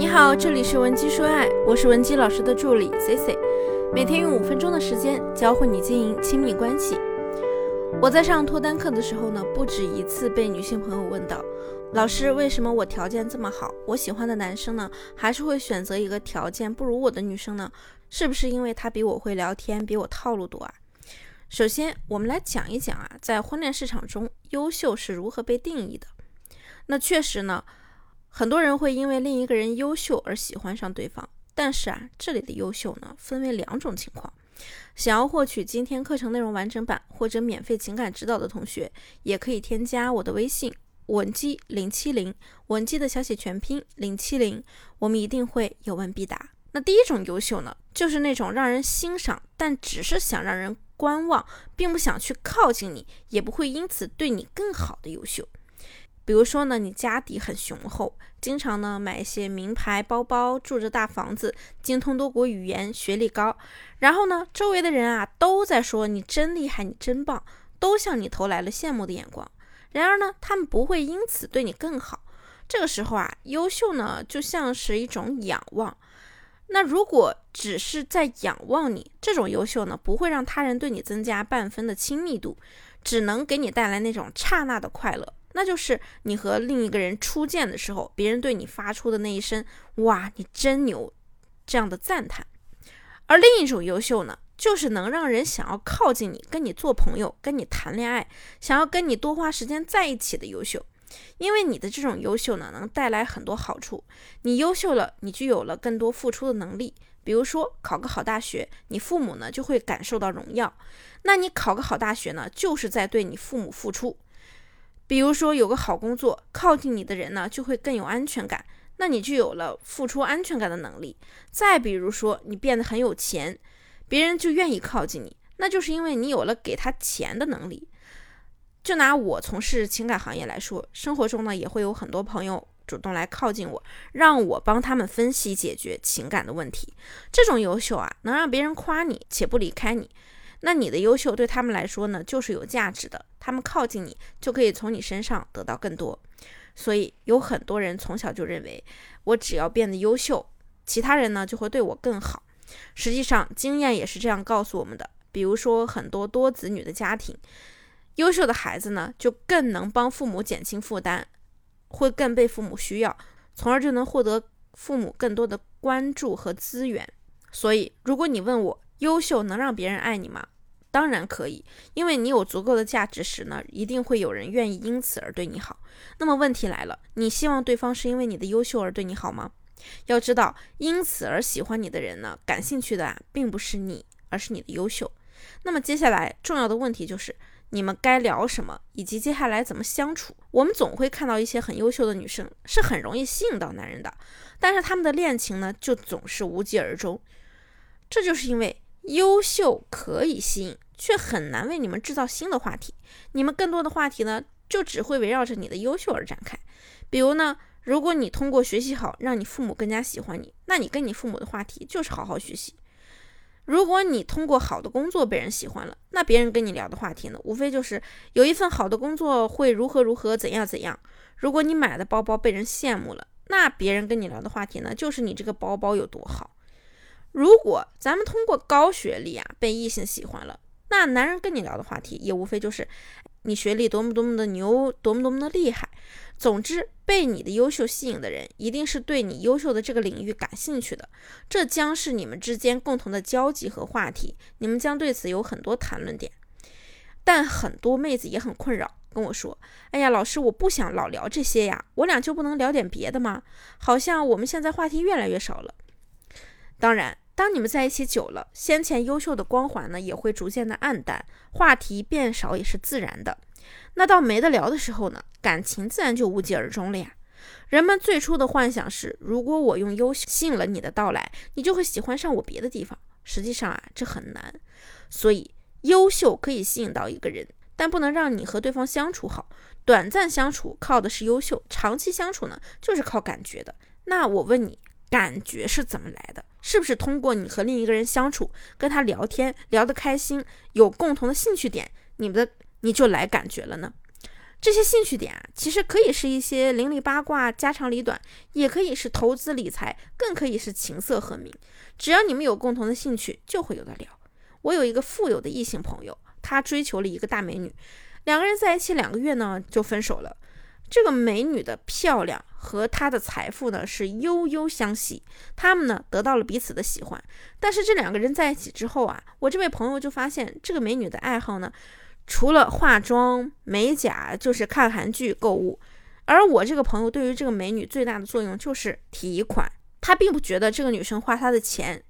你好，这里是文姬说爱，我是文姬老师的助理 C C，每天用五分钟的时间教会你经营亲密关系。我在上脱单课的时候呢，不止一次被女性朋友问到，老师为什么我条件这么好，我喜欢的男生呢，还是会选择一个条件不如我的女生呢？是不是因为他比我会聊天，比我套路多啊？首先，我们来讲一讲啊，在婚恋市场中，优秀是如何被定义的。那确实呢。很多人会因为另一个人优秀而喜欢上对方，但是啊，这里的优秀呢分为两种情况。想要获取今天课程内容完整版或者免费情感指导的同学，也可以添加我的微信文姬零七零，文姬的小写全拼零七零，我们一定会有问必答。那第一种优秀呢，就是那种让人欣赏，但只是想让人观望，并不想去靠近你，也不会因此对你更好的优秀。比如说呢，你家底很雄厚，经常呢买一些名牌包包，住着大房子，精通多国语言，学历高，然后呢，周围的人啊都在说你真厉害，你真棒，都向你投来了羡慕的眼光。然而呢，他们不会因此对你更好。这个时候啊，优秀呢就像是一种仰望。那如果只是在仰望你，这种优秀呢不会让他人对你增加半分的亲密度，只能给你带来那种刹那的快乐。那就是你和另一个人初见的时候，别人对你发出的那一声“哇，你真牛”这样的赞叹。而另一种优秀呢，就是能让人想要靠近你，跟你做朋友，跟你谈恋爱，想要跟你多花时间在一起的优秀。因为你的这种优秀呢，能带来很多好处。你优秀了，你就有了更多付出的能力。比如说考个好大学，你父母呢就会感受到荣耀。那你考个好大学呢，就是在对你父母付出。比如说有个好工作，靠近你的人呢就会更有安全感，那你就有了付出安全感的能力。再比如说你变得很有钱，别人就愿意靠近你，那就是因为你有了给他钱的能力。就拿我从事情感行业来说，生活中呢也会有很多朋友主动来靠近我，让我帮他们分析解决情感的问题。这种优秀啊，能让别人夸你且不离开你。那你的优秀对他们来说呢，就是有价值的。他们靠近你，就可以从你身上得到更多。所以有很多人从小就认为，我只要变得优秀，其他人呢就会对我更好。实际上，经验也是这样告诉我们的。比如说，很多多子女的家庭，优秀的孩子呢，就更能帮父母减轻负担，会更被父母需要，从而就能获得父母更多的关注和资源。所以，如果你问我，优秀能让别人爱你吗？当然可以，因为你有足够的价值时呢，一定会有人愿意因此而对你好。那么问题来了，你希望对方是因为你的优秀而对你好吗？要知道，因此而喜欢你的人呢，感兴趣的啊，并不是你，而是你的优秀。那么接下来重要的问题就是，你们该聊什么，以及接下来怎么相处。我们总会看到一些很优秀的女生是很容易吸引到男人的，但是他们的恋情呢，就总是无疾而终。这就是因为。优秀可以吸引，却很难为你们制造新的话题。你们更多的话题呢，就只会围绕着你的优秀而展开。比如呢，如果你通过学习好让你父母更加喜欢你，那你跟你父母的话题就是好好学习。如果你通过好的工作被人喜欢了，那别人跟你聊的话题呢，无非就是有一份好的工作会如何如何怎样怎样。如果你买的包包被人羡慕了，那别人跟你聊的话题呢，就是你这个包包有多好。如果咱们通过高学历啊被异性喜欢了，那男人跟你聊的话题也无非就是你学历多么多么的牛，多么多么的厉害。总之，被你的优秀吸引的人，一定是对你优秀的这个领域感兴趣的，这将是你们之间共同的交集和话题，你们将对此有很多谈论点。但很多妹子也很困扰，跟我说：“哎呀，老师，我不想老聊这些呀，我俩就不能聊点别的吗？好像我们现在话题越来越少了。”当然，当你们在一起久了，先前优秀的光环呢也会逐渐的暗淡，话题变少也是自然的。那到没得聊的时候呢，感情自然就无疾而终了呀。人们最初的幻想是，如果我用优秀吸引了你的到来，你就会喜欢上我别的地方。实际上啊，这很难。所以，优秀可以吸引到一个人，但不能让你和对方相处好。短暂相处靠的是优秀，长期相处呢就是靠感觉的。那我问你。感觉是怎么来的？是不是通过你和另一个人相处，跟他聊天聊得开心，有共同的兴趣点，你们的你就来感觉了呢？这些兴趣点啊，其实可以是一些邻里八卦、家长里短，也可以是投资理财，更可以是琴瑟和鸣。只要你们有共同的兴趣，就会有的聊。我有一个富有的异性朋友，他追求了一个大美女，两个人在一起两个月呢就分手了。这个美女的漂亮和她的财富呢是悠悠相惜，他们呢得到了彼此的喜欢。但是这两个人在一起之后啊，我这位朋友就发现这个美女的爱好呢。除了化妆、美甲，就是看韩剧、购物。而我这个朋友对于这个美女最大的作用就是提款，他并不觉得这个女生花他的钱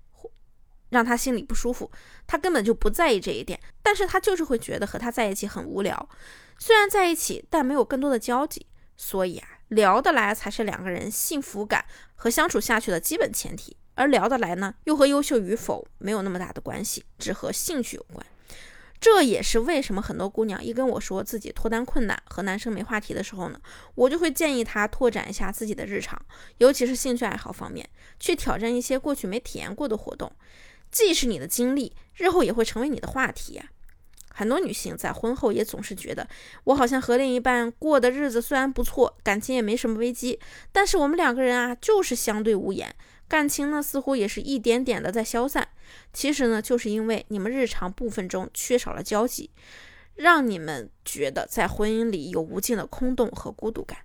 让他心里不舒服，他根本就不在意这一点。但是他就是会觉得和他在一起很无聊，虽然在一起，但没有更多的交集。所以啊，聊得来才是两个人幸福感和相处下去的基本前提。而聊得来呢，又和优秀与否没有那么大的关系，只和兴趣有关。这也是为什么很多姑娘一跟我说自己脱单困难和男生没话题的时候呢，我就会建议她拓展一下自己的日常，尤其是兴趣爱好方面，去挑战一些过去没体验过的活动，既是你的经历，日后也会成为你的话题呀。很多女性在婚后也总是觉得，我好像和另一半过的日子虽然不错，感情也没什么危机，但是我们两个人啊就是相对无言。感情呢，似乎也是一点点的在消散。其实呢，就是因为你们日常部分中缺少了交集，让你们觉得在婚姻里有无尽的空洞和孤独感。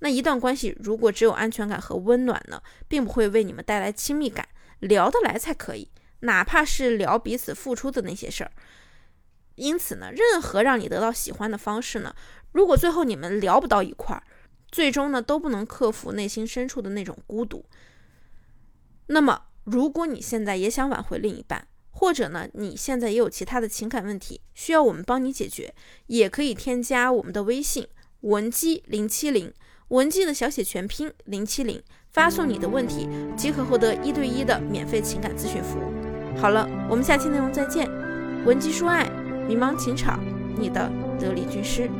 那一段关系如果只有安全感和温暖呢，并不会为你们带来亲密感，聊得来才可以，哪怕是聊彼此付出的那些事儿。因此呢，任何让你得到喜欢的方式呢，如果最后你们聊不到一块儿，最终呢，都不能克服内心深处的那种孤独。那么，如果你现在也想挽回另一半，或者呢，你现在也有其他的情感问题需要我们帮你解决，也可以添加我们的微信文姬零七零，文姬的小写全拼零七零，发送你的问题即可获得一对一的免费情感咨询服务。好了，我们下期内容再见，文姬说爱，迷茫情场，你的得力军师。